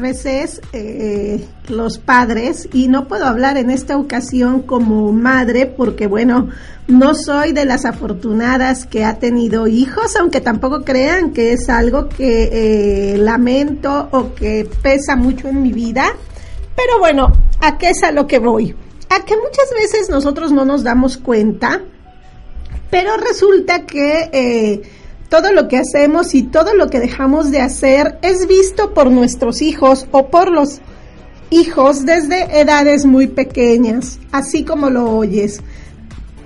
veces eh, los padres, y no puedo hablar en esta ocasión como madre, porque bueno, no soy de las afortunadas que ha tenido hijos, aunque tampoco crean que es algo que eh, lamento o que pesa mucho en mi vida. Pero bueno, ¿a qué es a lo que voy? A que muchas veces nosotros no nos damos cuenta, pero resulta que... Eh, todo lo que hacemos y todo lo que dejamos de hacer es visto por nuestros hijos o por los hijos desde edades muy pequeñas, así como lo oyes.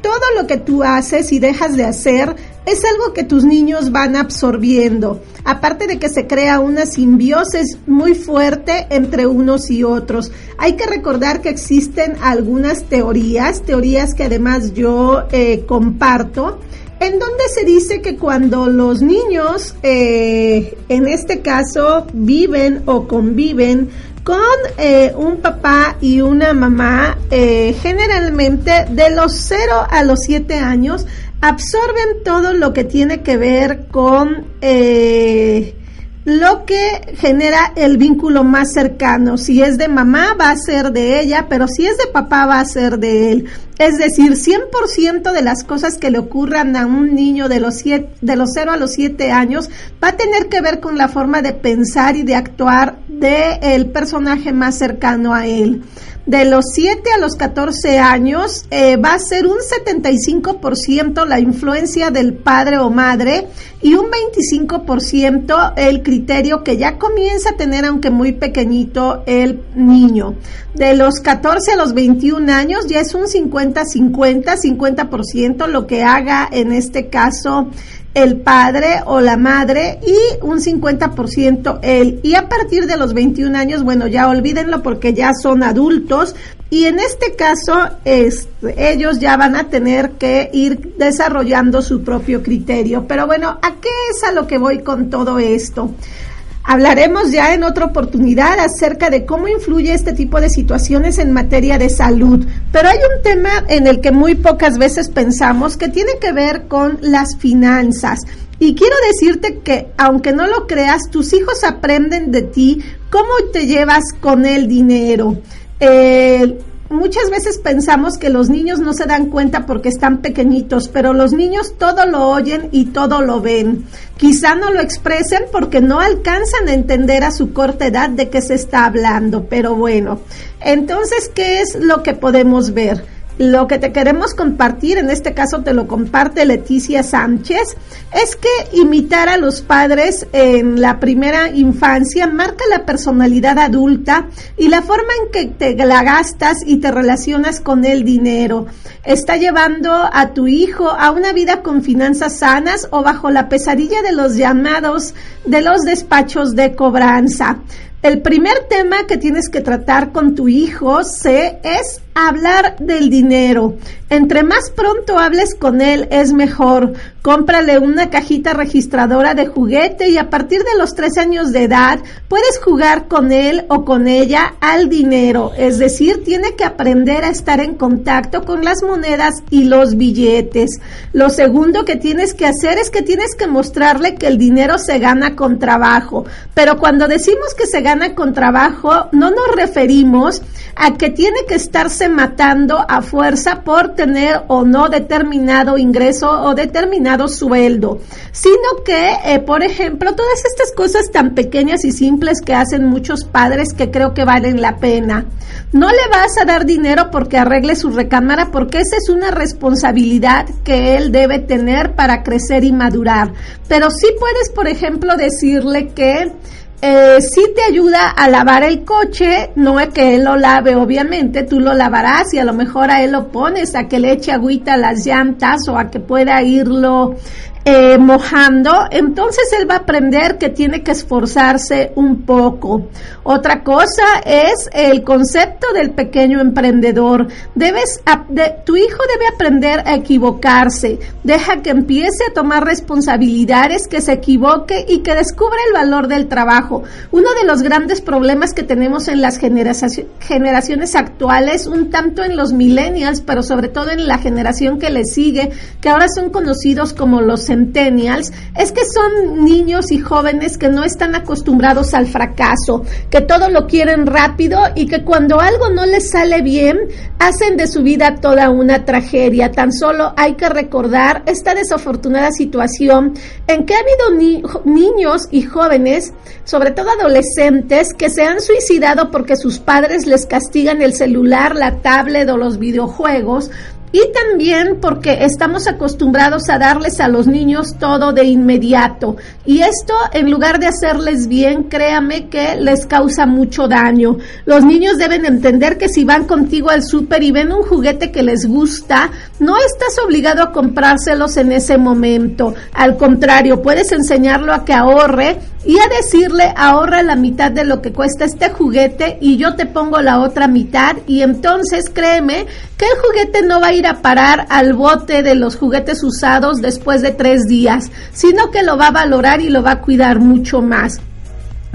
Todo lo que tú haces y dejas de hacer es algo que tus niños van absorbiendo, aparte de que se crea una simbiosis muy fuerte entre unos y otros. Hay que recordar que existen algunas teorías, teorías que además yo eh, comparto, en donde se dice que cuando los niños, eh, en este caso, viven o conviven con eh, un papá y una mamá, eh, generalmente de los 0 a los 7 años, absorben todo lo que tiene que ver con lo que genera el vínculo más cercano. Si es de mamá, va a ser de ella, pero si es de papá, va a ser de él. Es decir, 100% de las cosas que le ocurran a un niño de los, de los 0 a los 7 años va a tener que ver con la forma de pensar y de actuar del el personaje más cercano a él de los 7 a los 14 años eh, va a ser un 75% la influencia del padre o madre y un 25% el criterio que ya comienza a tener, aunque muy pequeñito, el niño. De los 14 a los 21 años ya es un 50-50, 50%, lo que haga en este caso el padre o la madre y un 50% él. Y a partir de los 21 años, bueno, ya olvídenlo porque ya son adultos y en este caso ellos ya van a tener que ir desarrollando su propio criterio. Pero bueno, ¿a qué es a lo que voy con todo esto? Hablaremos ya en otra oportunidad acerca de cómo influye este tipo de situaciones en materia de salud, pero hay un tema en el que muy pocas veces pensamos que tiene que ver con las finanzas. Y quiero decirte que, aunque no lo creas, tus hijos aprenden de ti cómo te llevas con el dinero. Muchas veces pensamos que los niños no se dan cuenta porque están pequeñitos, pero los niños todo lo oyen y todo lo ven. Quizá no lo expresen porque no alcanzan a entender a su corta edad de qué se está hablando, pero bueno. Entonces, ¿qué es lo que podemos ver? Lo que te queremos compartir, en este caso te lo comparte Leticia Sánchez, es que imitar a los padres en la primera infancia marca la personalidad adulta y la forma en que te la gastas y te relacionas con el dinero. Está llevando a tu hijo a una vida con finanzas sanas o bajo la pesadilla de los llamados de los despachos de cobranza. El primer tema que tienes que tratar con tu hijo se, es hablar del dinero. Entre más pronto hables con él es mejor. Cómprale una cajita registradora de juguete y a partir de los tres años de edad puedes jugar con él o con ella al dinero. Es decir, tiene que aprender a estar en contacto con las monedas y los billetes. Lo segundo que tienes que hacer es que tienes que mostrarle que el dinero se gana con trabajo. Pero cuando decimos que se gana con trabajo, no nos referimos a que tiene que estarse matando a fuerza por tener o no determinado ingreso o determinado sueldo, sino que, eh, por ejemplo, todas estas cosas tan pequeñas y simples que hacen muchos padres que creo que valen la pena. No le vas a dar dinero porque arregle su recámara, porque esa es una responsabilidad que él debe tener para crecer y madurar. Pero sí puedes, por ejemplo, decirle que eh, si te ayuda a lavar el coche, no es que él lo lave, obviamente, tú lo lavarás y a lo mejor a él lo pones a que le eche agüita a las llantas o a que pueda irlo eh, mojando, entonces él va a aprender que tiene que esforzarse un poco. Otra cosa es el concepto del pequeño emprendedor. Debes, tu hijo debe aprender a equivocarse. Deja que empiece a tomar responsabilidades, que se equivoque y que descubra el valor del trabajo. Uno de los grandes problemas que tenemos en las generaciones actuales, un tanto en los millennials, pero sobre todo en la generación que le sigue, que ahora son conocidos como los centennials, es que son niños y jóvenes que no están acostumbrados al fracaso, que todo lo quieren rápido y que cuando algo no les sale bien, hacen de su vida toda una tragedia. Tan solo hay que recordar esta desafortunada situación en que ha habido niños y jóvenes, sobre todo adolescentes, que se han suicidado porque sus padres les castigan el celular, la tablet o los videojuegos y también porque estamos acostumbrados a darles a los niños todo de inmediato. Y esto, en lugar de hacerles bien, créame que les causa mucho daño. Los niños deben entender que si van contigo al súper y ven un juguete que les gusta, no estás obligado a comprárselos en ese momento. Al contrario, puedes enseñarlo a que ahorre y a decirle ahorra la mitad de lo que cuesta este juguete y yo te pongo la otra mitad y entonces créeme que el juguete no va a ir a parar al bote de los juguetes usados después de tres días, sino que lo va a valorar y lo va a cuidar mucho más.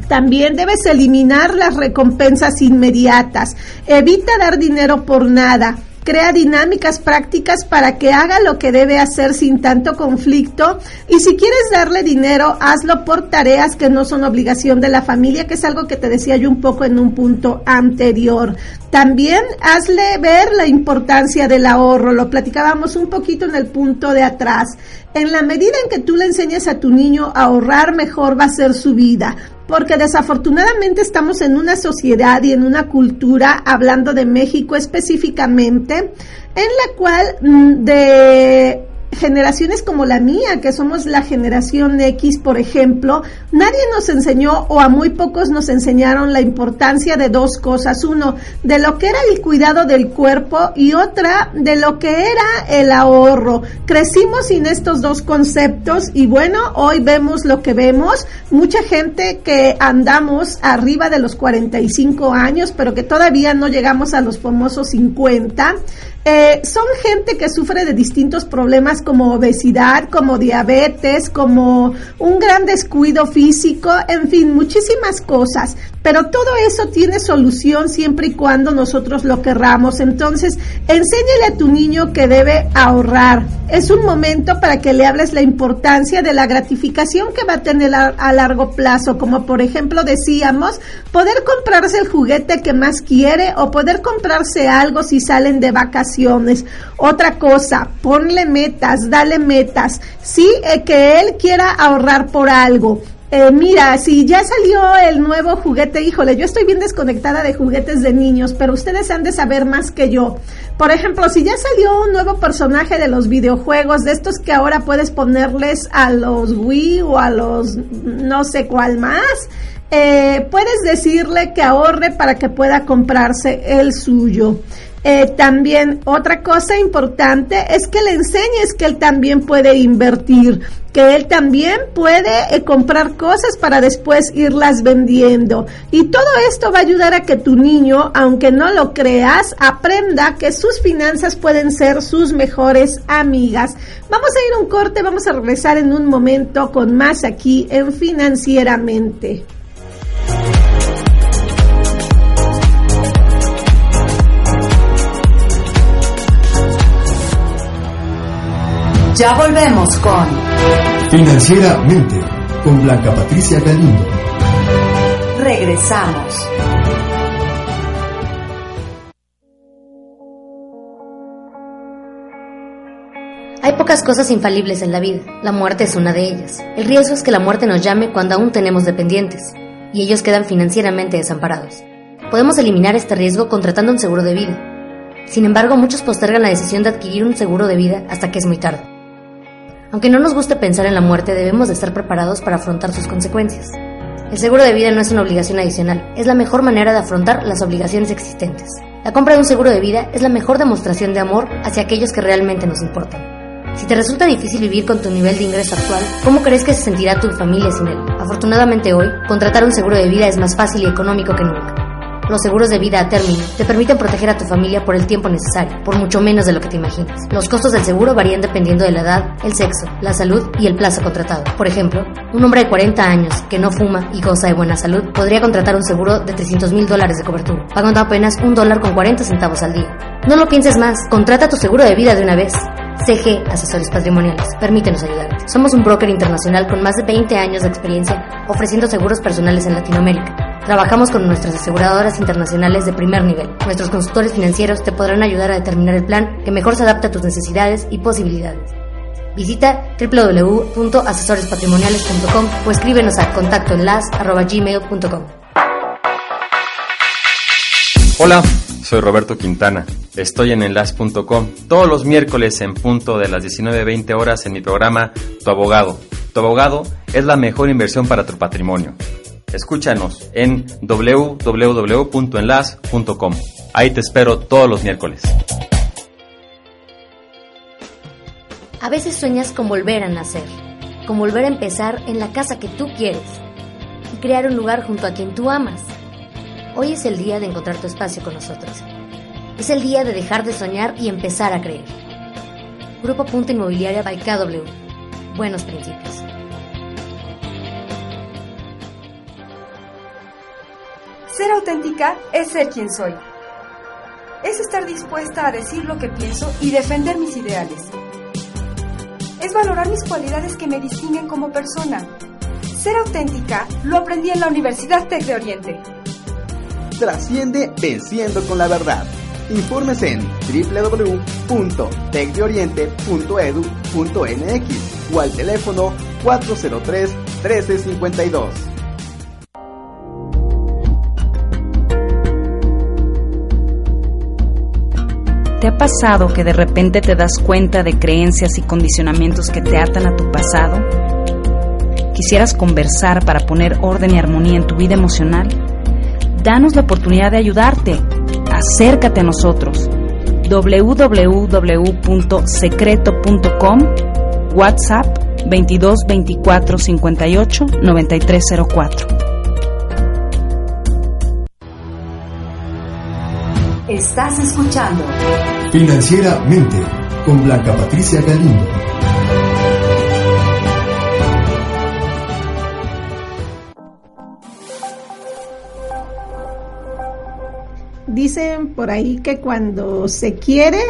También debes eliminar las recompensas inmediatas. Evita dar dinero por nada crea dinámicas prácticas para que haga lo que debe hacer sin tanto conflicto y si quieres darle dinero, hazlo por tareas que no son obligación de la familia, que es algo que te decía yo un poco en un punto anterior. También hazle ver la importancia del ahorro, lo platicábamos un poquito en el punto de atrás. En la medida en que tú le enseñes a tu niño a ahorrar, mejor va a ser su vida. Porque desafortunadamente estamos en una sociedad y en una cultura, hablando de México específicamente, en la cual mm, de generaciones como la mía, que somos la generación X, por ejemplo, nadie nos enseñó o a muy pocos nos enseñaron la importancia de dos cosas. Uno, de lo que era el cuidado del cuerpo y otra, de lo que era el ahorro. Crecimos sin estos dos conceptos y bueno, hoy vemos lo que vemos. Mucha gente que andamos arriba de los 45 años, pero que todavía no llegamos a los famosos 50 eh, son gente que sufre de distintos problemas como obesidad, como diabetes, como un gran descuido físico, en fin, muchísimas cosas. Pero todo eso tiene solución siempre y cuando nosotros lo querramos. Entonces, enséñale a tu niño que debe ahorrar. Es un momento para que le hables la importancia de la gratificación que va a tener a, a largo plazo, como por ejemplo decíamos, poder comprarse el juguete que más quiere o poder comprarse algo si salen de vacaciones. Otra cosa, ponle metas, dale metas. Sí, eh, que él quiera ahorrar por algo eh, mira, si ya salió el nuevo juguete, híjole, yo estoy bien desconectada de juguetes de niños, pero ustedes han de saber más que yo. Por ejemplo, si ya salió un nuevo personaje de los videojuegos, de estos que ahora puedes ponerles a los Wii o a los no sé cuál más, eh, puedes decirle que ahorre para que pueda comprarse el suyo. Eh, también otra cosa importante es que le enseñes que él también puede invertir, que él también puede eh, comprar cosas para después irlas vendiendo. Y todo esto va a ayudar a que tu niño, aunque no lo creas, aprenda que sus finanzas pueden ser sus mejores amigas. Vamos a ir un corte, vamos a regresar en un momento con más aquí en Financieramente. Ya volvemos con Financieramente con Blanca Patricia Galindo. Regresamos. Hay pocas cosas infalibles en la vida. La muerte es una de ellas. El riesgo es que la muerte nos llame cuando aún tenemos dependientes y ellos quedan financieramente desamparados. Podemos eliminar este riesgo contratando un seguro de vida. Sin embargo, muchos postergan la decisión de adquirir un seguro de vida hasta que es muy tarde. Aunque no nos guste pensar en la muerte, debemos de estar preparados para afrontar sus consecuencias. El seguro de vida no es una obligación adicional, es la mejor manera de afrontar las obligaciones existentes. La compra de un seguro de vida es la mejor demostración de amor hacia aquellos que realmente nos importan. Si te resulta difícil vivir con tu nivel de ingreso actual, ¿cómo crees que se sentirá tu familia sin él? Afortunadamente hoy, contratar un seguro de vida es más fácil y económico que nunca. Los seguros de vida a término te permiten proteger a tu familia por el tiempo necesario, por mucho menos de lo que te imaginas. Los costos del seguro varían dependiendo de la edad, el sexo, la salud y el plazo contratado. Por ejemplo, un hombre de 40 años que no fuma y goza de buena salud podría contratar un seguro de 300 mil dólares de cobertura, pagando apenas un dólar con 40 centavos al día. No lo pienses más, contrata tu seguro de vida de una vez. CG Asesores Patrimoniales. Permítenos ayudarte. Somos un broker internacional con más de 20 años de experiencia ofreciendo seguros personales en Latinoamérica. Trabajamos con nuestras aseguradoras internacionales de primer nivel. Nuestros consultores financieros te podrán ayudar a determinar el plan que mejor se adapte a tus necesidades y posibilidades. Visita www.asesorespatrimoniales.com o escríbenos a contactoenlas.gmail.com. Hola, soy Roberto Quintana. Estoy en enlace.com todos los miércoles en punto de las 19.20 horas en mi programa Tu Abogado. Tu Abogado es la mejor inversión para tu patrimonio. Escúchanos en www.enlace.com. Ahí te espero todos los miércoles. A veces sueñas con volver a nacer, con volver a empezar en la casa que tú quieres y crear un lugar junto a quien tú amas. Hoy es el día de encontrar tu espacio con nosotros. Es el día de dejar de soñar y empezar a creer. Grupo Punto Inmobiliaria by KW. Buenos principios. Ser auténtica es ser quien soy. Es estar dispuesta a decir lo que pienso y defender mis ideales. Es valorar mis cualidades que me distinguen como persona. Ser auténtica lo aprendí en la Universidad Tec de Oriente. Trasciende venciendo con la verdad. Informes en www.tecdeoriente.edu.mx o al teléfono 403 1352. ¿Te ha pasado que de repente te das cuenta de creencias y condicionamientos que te atan a tu pasado? ¿Quisieras conversar para poner orden y armonía en tu vida emocional? Danos la oportunidad de ayudarte. Acércate a nosotros. www.secreto.com WhatsApp 22 24 58 9304 Estás escuchando Financieramente con Blanca Patricia Galindo. Dicen por ahí que cuando se quiere,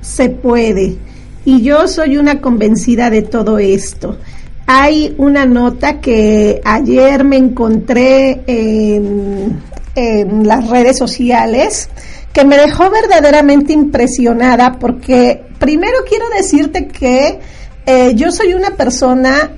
se puede. Y yo soy una convencida de todo esto. Hay una nota que ayer me encontré en, en las redes sociales que me dejó verdaderamente impresionada porque primero quiero decirte que eh, yo soy una persona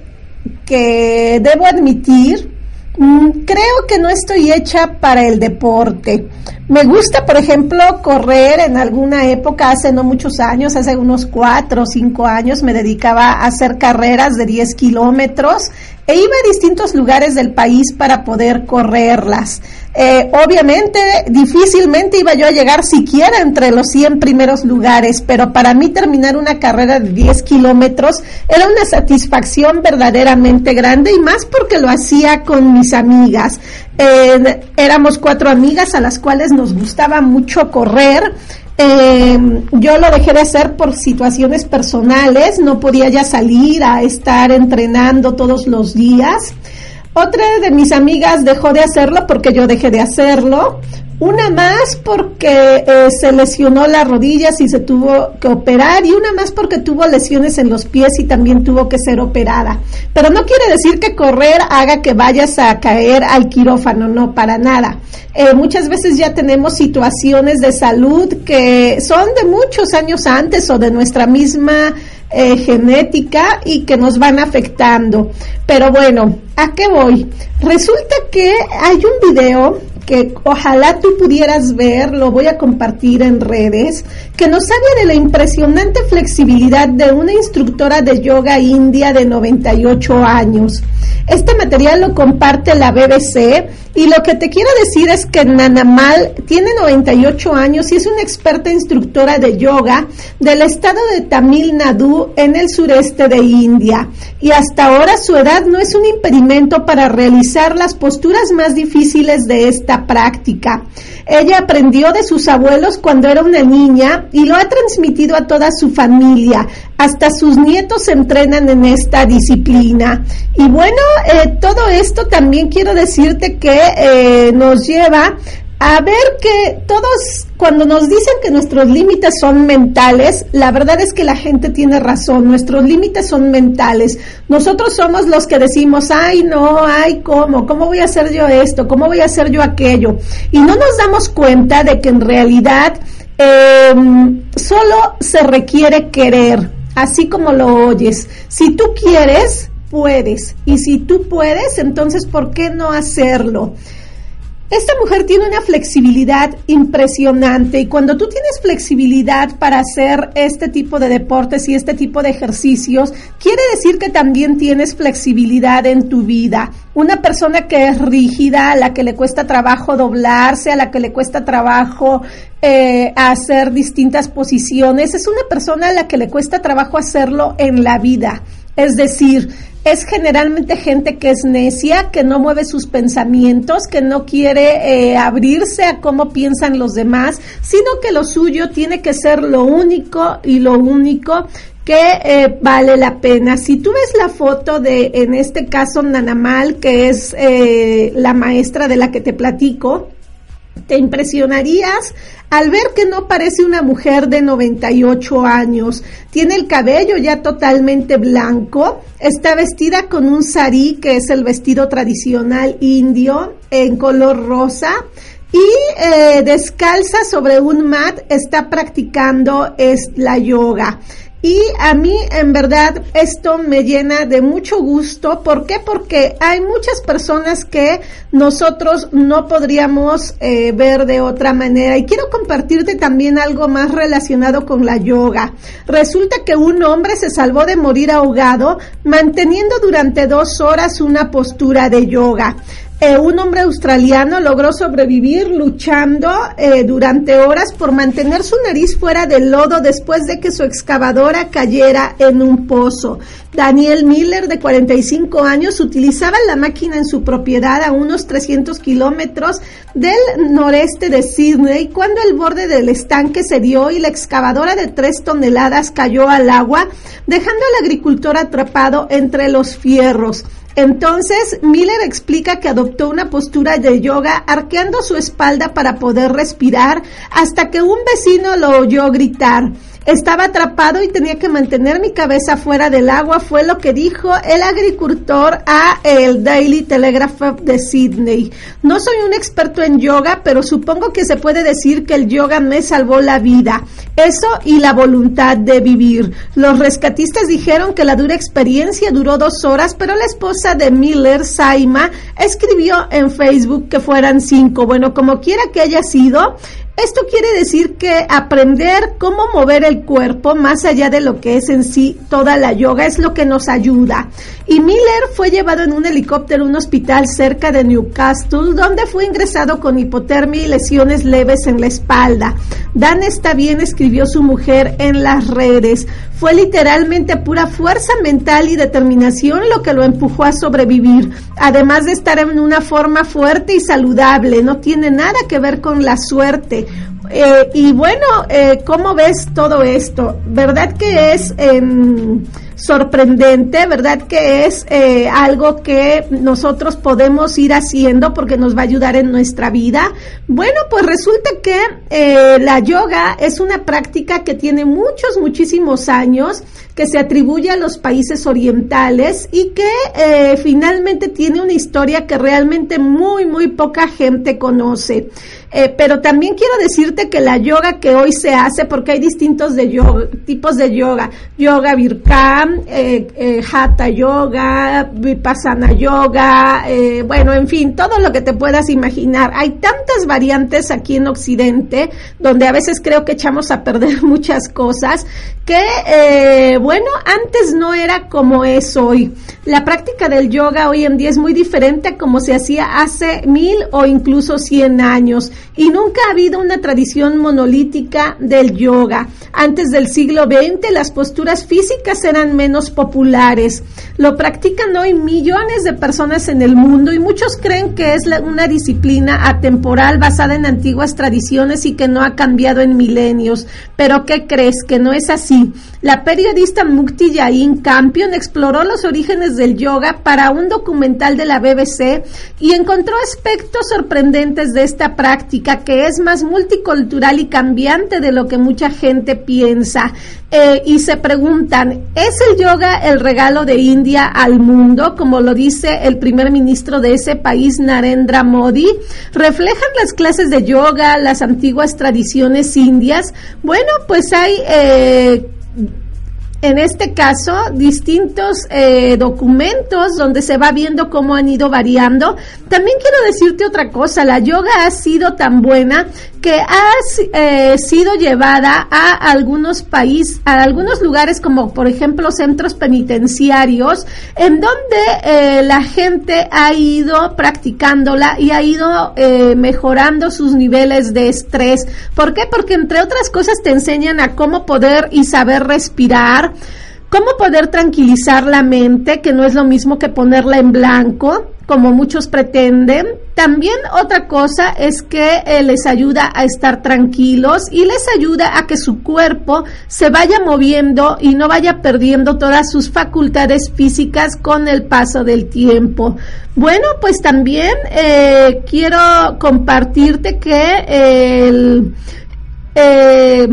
que debo admitir, mm, creo que no estoy hecha para el deporte. Me gusta, por ejemplo, correr en alguna época, hace no muchos años, hace unos cuatro o cinco años, me dedicaba a hacer carreras de 10 kilómetros e iba a distintos lugares del país para poder correrlas. Eh, obviamente, difícilmente iba yo a llegar siquiera entre los 100 primeros lugares, pero para mí terminar una carrera de 10 kilómetros era una satisfacción verdaderamente grande y más porque lo hacía con mis amigas. Eh, éramos cuatro amigas a las cuales nos gustaba mucho correr. Eh, yo lo dejé de hacer por situaciones personales, no podía ya salir a estar entrenando todos los días. Otra de mis amigas dejó de hacerlo porque yo dejé de hacerlo. Una más porque eh, se lesionó las rodillas y se tuvo que operar y una más porque tuvo lesiones en los pies y también tuvo que ser operada. Pero no quiere decir que correr haga que vayas a caer al quirófano, no, para nada. Eh, muchas veces ya tenemos situaciones de salud que son de muchos años antes o de nuestra misma eh, genética y que nos van afectando. Pero bueno, ¿a qué voy? Resulta que hay un video que ojalá tú pudieras ver, lo voy a compartir en redes, que nos hable de la impresionante flexibilidad de una instructora de yoga india de 98 años. Este material lo comparte la BBC y lo que te quiero decir es que Nanamal tiene 98 años y es una experta instructora de yoga del estado de Tamil Nadu en el sureste de India. Y hasta ahora su edad no es un impedimento para realizar las posturas más difíciles de esta práctica. Ella aprendió de sus abuelos cuando era una niña y lo ha transmitido a toda su familia. Hasta sus nietos se entrenan en esta disciplina. Y bueno, eh, todo esto también quiero decirte que eh, nos lleva a ver que todos, cuando nos dicen que nuestros límites son mentales, la verdad es que la gente tiene razón, nuestros límites son mentales. Nosotros somos los que decimos, ay, no, ay, ¿cómo? ¿Cómo voy a hacer yo esto? ¿Cómo voy a hacer yo aquello? Y no nos damos cuenta de que en realidad em, solo se requiere querer, así como lo oyes. Si tú quieres, puedes. Y si tú puedes, entonces, ¿por qué no hacerlo? Esta mujer tiene una flexibilidad impresionante y cuando tú tienes flexibilidad para hacer este tipo de deportes y este tipo de ejercicios, quiere decir que también tienes flexibilidad en tu vida. Una persona que es rígida, a la que le cuesta trabajo doblarse, a la que le cuesta trabajo eh, hacer distintas posiciones, es una persona a la que le cuesta trabajo hacerlo en la vida. Es decir, es generalmente gente que es necia, que no mueve sus pensamientos, que no quiere eh, abrirse a cómo piensan los demás, sino que lo suyo tiene que ser lo único y lo único que eh, vale la pena. Si tú ves la foto de, en este caso, Nanamal, que es eh, la maestra de la que te platico, te impresionarías al ver que no parece una mujer de 98 años. Tiene el cabello ya totalmente blanco, está vestida con un sari, que es el vestido tradicional indio, en color rosa. Y eh, descalza sobre un mat está practicando es la yoga. Y a mí, en verdad, esto me llena de mucho gusto. ¿Por qué? Porque hay muchas personas que nosotros no podríamos eh, ver de otra manera. Y quiero compartirte también algo más relacionado con la yoga. Resulta que un hombre se salvó de morir ahogado manteniendo durante dos horas una postura de yoga. Eh, un hombre australiano logró sobrevivir luchando eh, durante horas por mantener su nariz fuera del lodo después de que su excavadora cayera en un pozo. Daniel Miller, de 45 años, utilizaba la máquina en su propiedad a unos 300 kilómetros del noreste de Sydney cuando el borde del estanque se dio y la excavadora de tres toneladas cayó al agua, dejando al agricultor atrapado entre los fierros. Entonces, Miller explica que adoptó una postura de yoga arqueando su espalda para poder respirar hasta que un vecino lo oyó gritar. Estaba atrapado y tenía que mantener mi cabeza fuera del agua, fue lo que dijo el agricultor a el Daily Telegraph de Sydney. No soy un experto en yoga, pero supongo que se puede decir que el yoga me salvó la vida. Eso y la voluntad de vivir. Los rescatistas dijeron que la dura experiencia duró dos horas, pero la esposa de Miller, Saima, escribió en Facebook que fueran cinco. Bueno, como quiera que haya sido, esto quiere decir que aprender cómo mover el cuerpo más allá de lo que es en sí toda la yoga es lo que nos ayuda. Y Miller fue llevado en un helicóptero a un hospital cerca de Newcastle donde fue ingresado con hipotermia y lesiones leves en la espalda. Dan está bien, escribió su mujer en las redes. Fue literalmente pura fuerza mental y determinación lo que lo empujó a sobrevivir, además de estar en una forma fuerte y saludable. No tiene nada que ver con la suerte. Eh, y bueno, eh, ¿cómo ves todo esto? ¿Verdad que es em, sorprendente? ¿Verdad que es eh, algo que nosotros podemos ir haciendo porque nos va a ayudar en nuestra vida? Bueno, pues resulta que la yoga es una práctica que tiene muchos, muchísimos años que se atribuye a los países orientales y que finalmente tiene una historia que realmente muy, muy poca gente conoce. Eh, pero también quiero decirte que la yoga que hoy se hace, porque hay distintos de tipos de yoga, yoga Virkam, eh, eh, Hatha Yoga, Vipassana Yoga, eh, bueno, en fin, todo lo que te puedas imaginar. Hay tantas variantes aquí en Occidente donde a veces creo que echamos a perder muchas cosas que, bueno, antes no era como es hoy. La práctica del yoga hoy en día es muy diferente a como se hacía hace mil o incluso cien años y nunca ha habido una tradición monolítica del yoga. Antes del siglo XX las posturas físicas eran menos populares. Lo practican hoy millones de personas en el mundo y muchos creen que es una disciplina atemporal basada en antiguas tradiciones y que no ha cambiado en milenios. Pero ¿qué crees? Que no es así. La periodista Mukti Yain Campion exploró los orígenes del yoga para un documental de la BBC y encontró aspectos sorprendentes de esta práctica que es más multicultural y cambiante de lo que mucha gente piensa. Eh, y se preguntan, ¿es el yoga el regalo de India al mundo, como lo dice el primer ministro de ese país, Narendra Modi? ¿Reflejan las clases de yoga las antiguas tradiciones indias? Bueno, pues hay... Eh, en este caso, distintos eh, documentos donde se va viendo cómo han ido variando. También quiero decirte otra cosa, la yoga ha sido tan buena que ha eh, sido llevada a algunos países, a algunos lugares como por ejemplo centros penitenciarios, en donde eh, la gente ha ido practicándola y ha ido mejorando sus niveles de estrés. ¿Por qué? Porque entre otras cosas te enseñan a cómo poder y saber respirar, cómo poder tranquilizar la mente, que no es lo mismo que ponerla en blanco, como muchos pretenden. También otra cosa es que eh, les ayuda a estar tranquilos y les ayuda a que su cuerpo se vaya moviendo y no vaya perdiendo todas sus facultades físicas con el paso del tiempo. Bueno, pues también eh, quiero compartirte que el... Eh,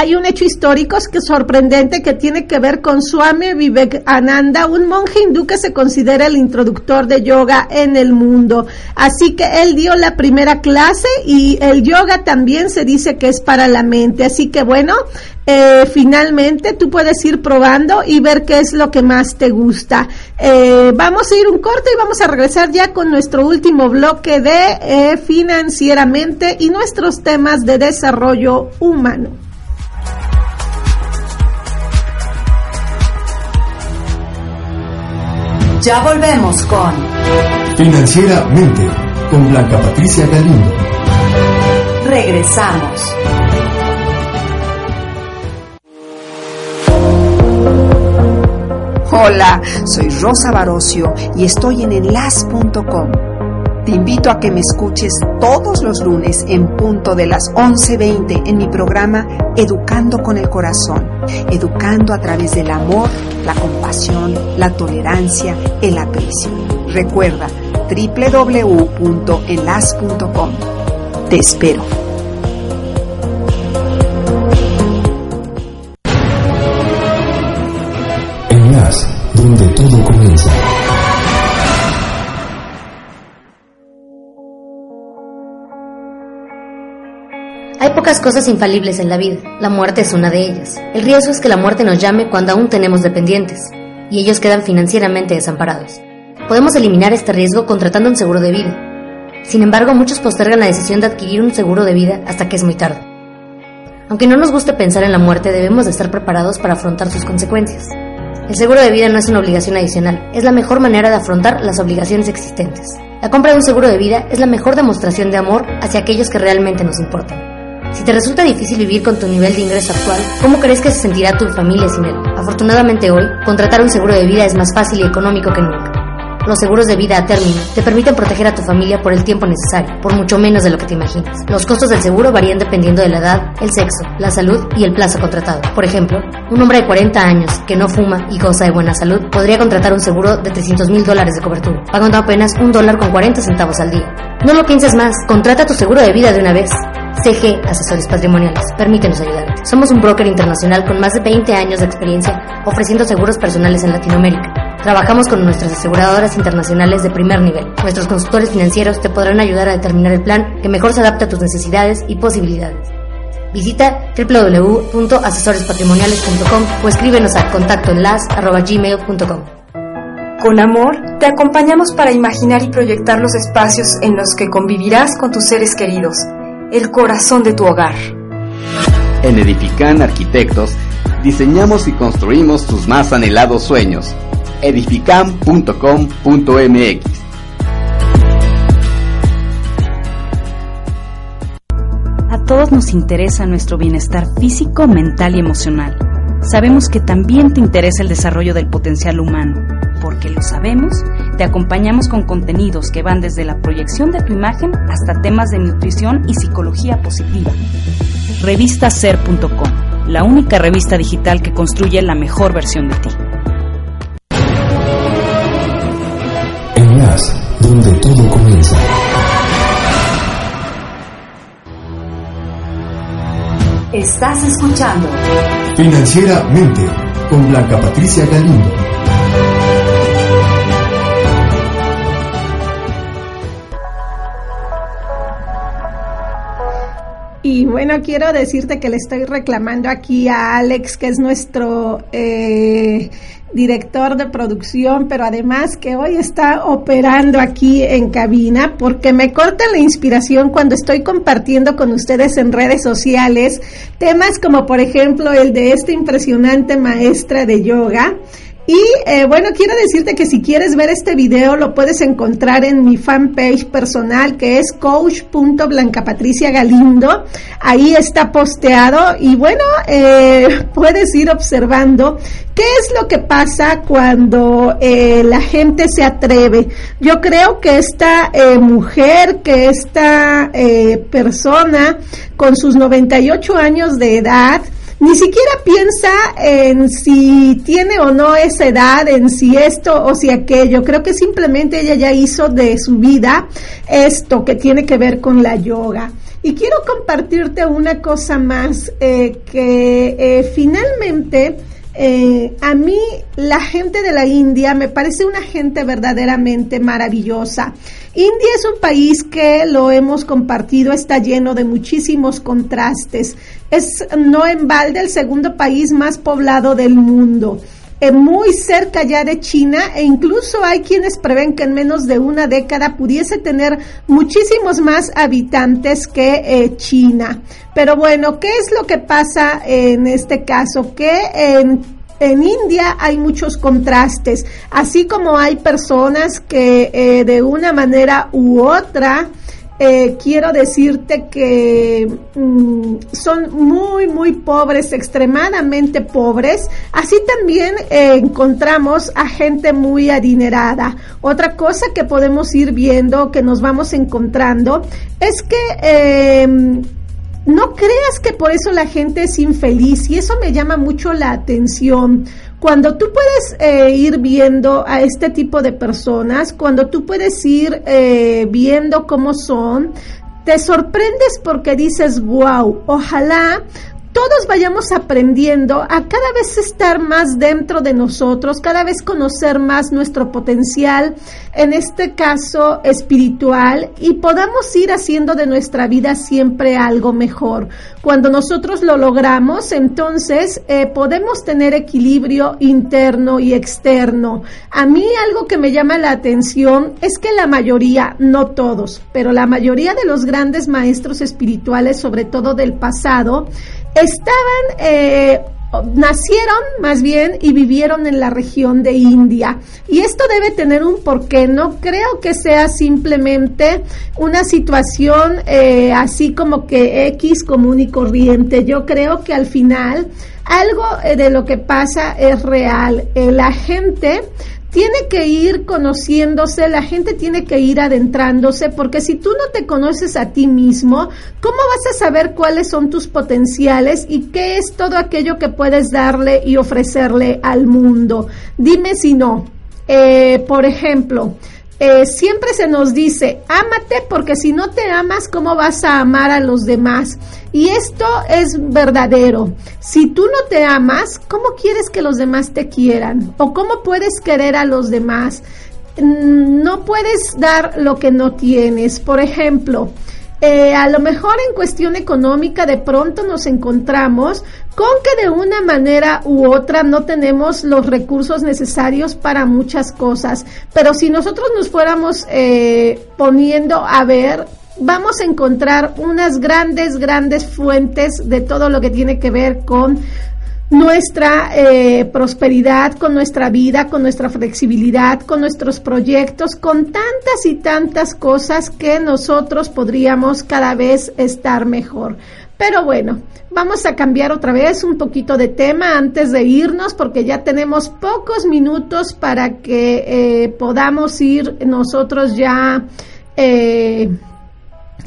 hay un hecho histórico que sorprendente que tiene que ver con Swami Vivekananda, un monje hindú que se considera el introductor de yoga en el mundo. Así que él dio la primera clase y el yoga también se dice que es para la mente. Así que bueno, eh, finalmente tú puedes ir probando y ver qué es lo que más te gusta. Eh, vamos a ir un corte y vamos a regresar ya con nuestro último bloque de eh, financieramente y nuestros temas de desarrollo humano. Ya volvemos con Financieramente con Blanca Patricia Galindo. Regresamos. Hola, soy Rosa Barocio y estoy en enlas.com te invito a que me escuches todos los lunes en punto de las 11.20 en mi programa Educando con el Corazón, educando a través del amor, la compasión, la tolerancia, el aprecio. Recuerda www.enlas.com. Te espero. Pocas cosas infalibles en la vida, la muerte es una de ellas. El riesgo es que la muerte nos llame cuando aún tenemos dependientes, y ellos quedan financieramente desamparados. Podemos eliminar este riesgo contratando un seguro de vida. Sin embargo, muchos postergan la decisión de adquirir un seguro de vida hasta que es muy tarde. Aunque no nos guste pensar en la muerte, debemos de estar preparados para afrontar sus consecuencias. El seguro de vida no es una obligación adicional, es la mejor manera de afrontar las obligaciones existentes. La compra de un seguro de vida es la mejor demostración de amor hacia aquellos que realmente nos importan. Si te resulta difícil vivir con tu nivel de ingreso actual, ¿cómo crees que se sentirá tu familia sin él? Afortunadamente hoy, contratar un seguro de vida es más fácil y económico que nunca. Los seguros de vida a término te permiten proteger a tu familia por el tiempo necesario, por mucho menos de lo que te imaginas. Los costos del seguro varían dependiendo de la edad, el sexo, la salud y el plazo contratado. Por ejemplo, un hombre de 40 años que no fuma y goza de buena salud podría contratar un seguro de 300 mil dólares de cobertura, pagando apenas un dólar con 40 centavos al día. No lo pienses más, contrata tu seguro de vida de una vez. CG Asesores Patrimoniales. Permítenos ayudarte. Somos un broker internacional con más de 20 años de experiencia ofreciendo seguros personales en Latinoamérica. Trabajamos con nuestras aseguradoras internacionales de primer nivel. Nuestros consultores financieros te podrán ayudar a determinar el plan que mejor se adapte a tus necesidades y posibilidades. Visita www.asesorespatrimoniales.com o escríbenos a contactoenlas.gmail.com. Con amor, te acompañamos para imaginar y proyectar los espacios en los que convivirás con tus seres queridos, el corazón de tu hogar. En Edifican Arquitectos, diseñamos y construimos tus más anhelados sueños. edifican.com.mx A todos nos interesa nuestro bienestar físico, mental y emocional. Sabemos que también te interesa el desarrollo del potencial humano. Porque lo sabemos, te acompañamos con contenidos que van desde la proyección de tu imagen hasta temas de nutrición y psicología positiva. Revistaser.com, la única revista digital que construye la mejor versión de ti. Enlace, donde todo comienza. Estás escuchando Financieramente con Blanca Patricia Galindo. Y bueno, quiero decirte que le estoy reclamando aquí a Alex, que es nuestro eh, director de producción, pero además que hoy está operando aquí en cabina, porque me corta la inspiración cuando estoy compartiendo con ustedes en redes sociales temas como por ejemplo el de esta impresionante maestra de yoga y eh, bueno, quiero decirte que si quieres ver este video lo puedes encontrar en mi fanpage personal que es coach.blancapatriciagalindo. Ahí está posteado y bueno, eh, puedes ir observando qué es lo que pasa cuando eh, la gente se atreve. Yo creo que esta mujer, que esta persona con sus 98 años de edad, ni siquiera piensa en si tiene o no esa edad, en si esto o si aquello. Creo que simplemente ella ya hizo de su vida esto que tiene que ver con la yoga. Y quiero compartirte una cosa más, eh, que eh, finalmente eh, a mí la gente de la India me parece una gente verdaderamente maravillosa. India es un país que lo hemos compartido, está lleno de muchísimos contrastes. Es no en balde el segundo país más poblado del mundo. Eh, muy cerca ya de China e incluso hay quienes prevén que en menos de una década pudiese tener muchísimos más habitantes que eh, China. Pero bueno, ¿qué es lo que pasa en este caso? Que en en India hay muchos contrastes, así como hay personas que eh, de una manera u otra eh, quiero decirte que mm, son muy, muy pobres, extremadamente pobres. Así también eh, encontramos a gente muy adinerada. Otra cosa que podemos ir viendo, que nos vamos encontrando, es que em, no creas que por eso la gente es infeliz y eso me llama mucho la atención. Cuando tú puedes eh, ir viendo a este tipo de personas, cuando tú puedes ir eh, viendo cómo son, te sorprendes porque dices, wow, ojalá todos vayamos aprendiendo a cada vez estar más dentro de nosotros, cada vez conocer más nuestro potencial, en este caso espiritual, y podamos ir haciendo de nuestra vida siempre algo mejor. Cuando nosotros lo logramos, entonces eh, podemos tener equilibrio interno y externo. A mí algo que me llama la atención es que la mayoría, no todos, pero la mayoría de los grandes maestros espirituales, sobre todo del pasado, estaban, eh, nacieron más bien y vivieron en la región de India. Y esto debe tener un porqué. No creo que sea simplemente una situación eh, así como que X común y corriente. Yo creo que al final algo eh, de lo que pasa es real. la gente tiene que ir conociéndose, la gente tiene que ir adentrándose, porque si tú no te conoces a ti mismo, ¿cómo vas a saber cuáles son tus potenciales y qué es todo aquello que puedes darle y ofrecerle al mundo? Dime si no. Eh, por ejemplo, eh, siempre se nos dice, ámate porque si no te amas, ¿cómo vas a amar a los demás? Y esto es verdadero. Si tú no te amas, ¿cómo quieres que los demás te quieran? ¿O cómo puedes querer a los demás? Mm, no puedes dar lo que no tienes. Por ejemplo, eh, a lo mejor en cuestión económica de pronto nos encontramos con que de una manera u otra no tenemos los recursos necesarios para muchas cosas, pero si nosotros nos fuéramos eh, poniendo a ver vamos a encontrar unas grandes, grandes fuentes de todo lo que tiene que ver con nuestra eh, prosperidad, con nuestra vida, con nuestra flexibilidad, con nuestros proyectos, con tantas y tantas cosas que nosotros podríamos cada vez estar mejor. Pero bueno, vamos a cambiar otra vez un poquito de tema antes de irnos porque ya tenemos pocos minutos para que eh, podamos ir nosotros ya eh,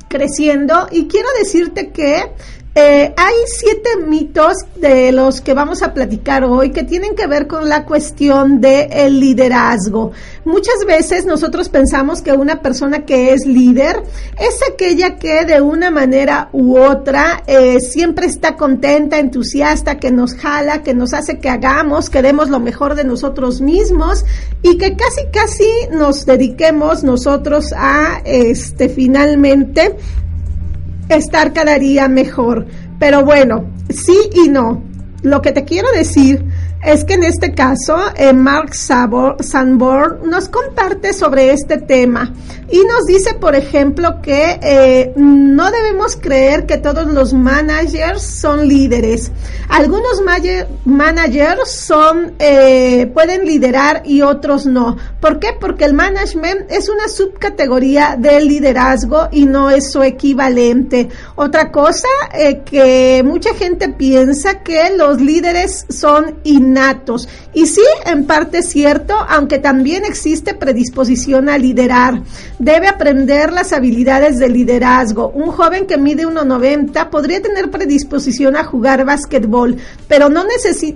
creciendo. Y quiero decirte que eh, hay siete mitos de los que vamos a platicar hoy que tienen que ver con la cuestión del el liderazgo. Muchas veces nosotros pensamos que una persona que es líder es aquella que de una manera u otra eh, siempre está contenta, entusiasta, que nos jala, que nos hace que hagamos, que demos lo mejor de nosotros mismos y que casi casi nos dediquemos nosotros a este finalmente estar cada día mejor. Pero bueno, sí y no. Lo que te quiero decir es que en este caso eh, Mark Sanborn nos comparte sobre este tema y nos dice, por ejemplo, que eh, no debemos creer que todos los managers son líderes. Algunos managers eh, pueden liderar y otros no. ¿Por qué? Porque el management es una subcategoría del liderazgo y no es su equivalente. Otra cosa que mucha gente piensa que los líderes son innatos. Y sí, en parte es cierto, aunque también existe predisposición a liderar. Debe aprender las habilidades de liderazgo. Un joven que mide 1,90 podría tener predisposición a jugar básquetbol, pero, no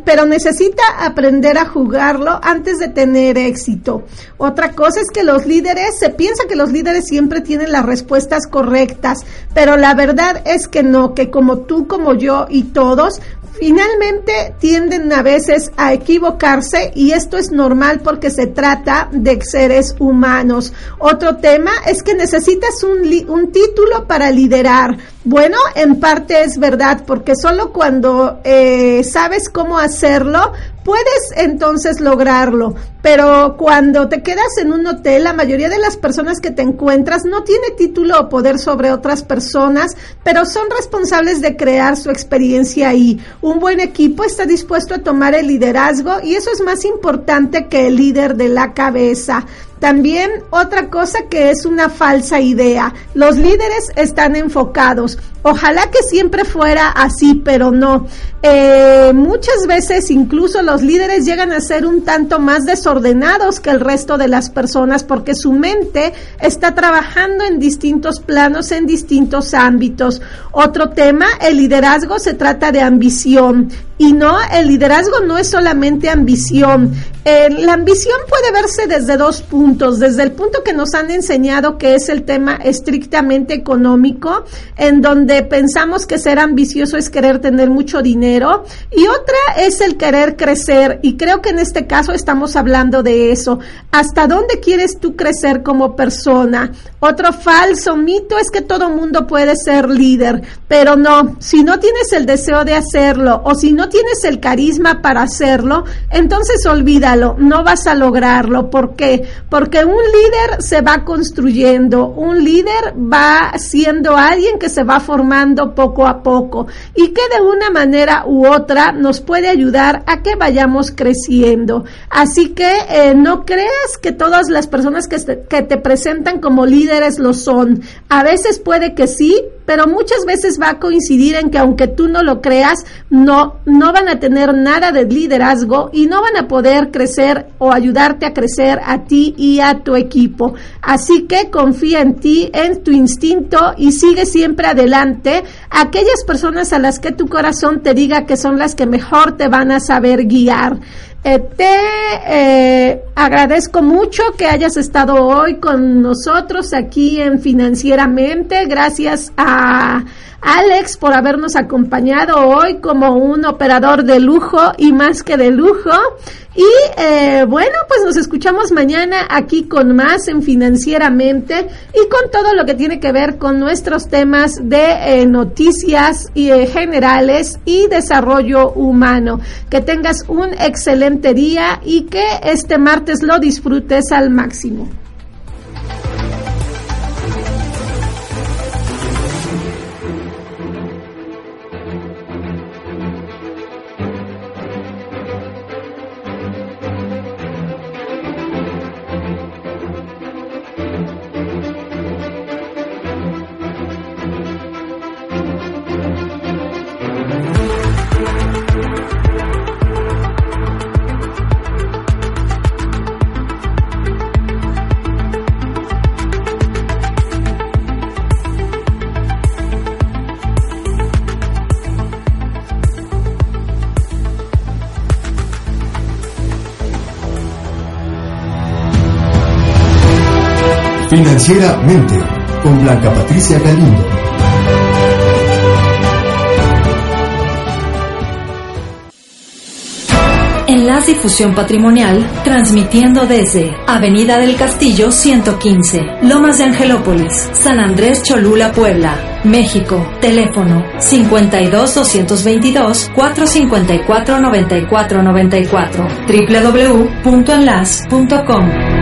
pero necesita aprender a jugarlo antes de tener éxito. Otra cosa es que los líderes, se piensa que los líderes siempre tienen las respuestas correctas, pero la verdad es que no, que como tú, como yo y todos, finalmente tienden a veces a equivocarse y esto es normal porque se trata de seres humanos. Otro tema es que necesitas un, título para liderar. Bueno, en parte es verdad porque solo cuando eh, sabes cómo hacerlo puedes entonces lograrlo, pero cuando te quedas en un hotel, la mayoría de las personas que te encuentras no tiene título o poder sobre otras personas, pero son responsables de crear su experiencia ahí. Un buen equipo está dispuesto a tomar el liderazgo y eso es más importante que el líder de la cabeza. También otra cosa que es una falsa idea. Los líderes están enfocados. Ojalá que siempre fuera así, pero no. Eh, muchas veces incluso los líderes llegan a ser un tanto más desordenados que el resto de las personas porque su mente está trabajando en distintos planos, en distintos ámbitos. Otro tema, el liderazgo se trata de ambición. Y no, el liderazgo no es solamente ambición. Eh, la ambición puede verse desde dos puntos. Desde el punto que nos han enseñado que es el tema estrictamente económico, en donde pensamos que ser ambicioso es querer tener mucho dinero. Y otra es el querer crecer. Y creo que en este caso estamos hablando de eso. ¿Hasta dónde quieres tú crecer como persona? Otro falso mito es que todo mundo puede ser líder. Pero no, si no tienes el deseo de hacerlo o si no tienes el carisma para hacerlo, entonces olvídalo, no vas a lograrlo. ¿Por qué? Porque un líder se va construyendo, un líder va siendo alguien que se va formando poco a poco y que de una manera u otra nos puede ayudar a que vayamos creciendo. Así que eh, no creas que todas las personas que, que te presentan como líderes lo son. A veces puede que sí, pero muchas veces va a coincidir en que aunque tú no lo creas, no, no van a tener nada de liderazgo y no van a poder crecer o ayudarte a crecer a ti y a tu equipo. Así que confía en ti, en tu instinto y sigue siempre adelante. Aquellas personas a las que tu corazón te diga que son las que mejor te van a saber guiar. Te eh, agradezco mucho que hayas estado hoy con nosotros aquí en Financieramente. Gracias a Alex por habernos acompañado hoy como un operador de lujo y más que de lujo. Y eh, bueno, pues nos escuchamos mañana aquí con más en Financieramente y con todo lo que tiene que ver con nuestros temas de eh, noticias y, eh, generales y desarrollo humano. Que tengas un excelente día y que este martes lo disfrutes al máximo. Financieramente con Blanca Patricia Galindo. Enlace Difusión Patrimonial, transmitiendo desde Avenida del Castillo 115, Lomas de Angelópolis, San Andrés Cholula, Puebla, México. Teléfono 52 222 454 9494 www.enlace.com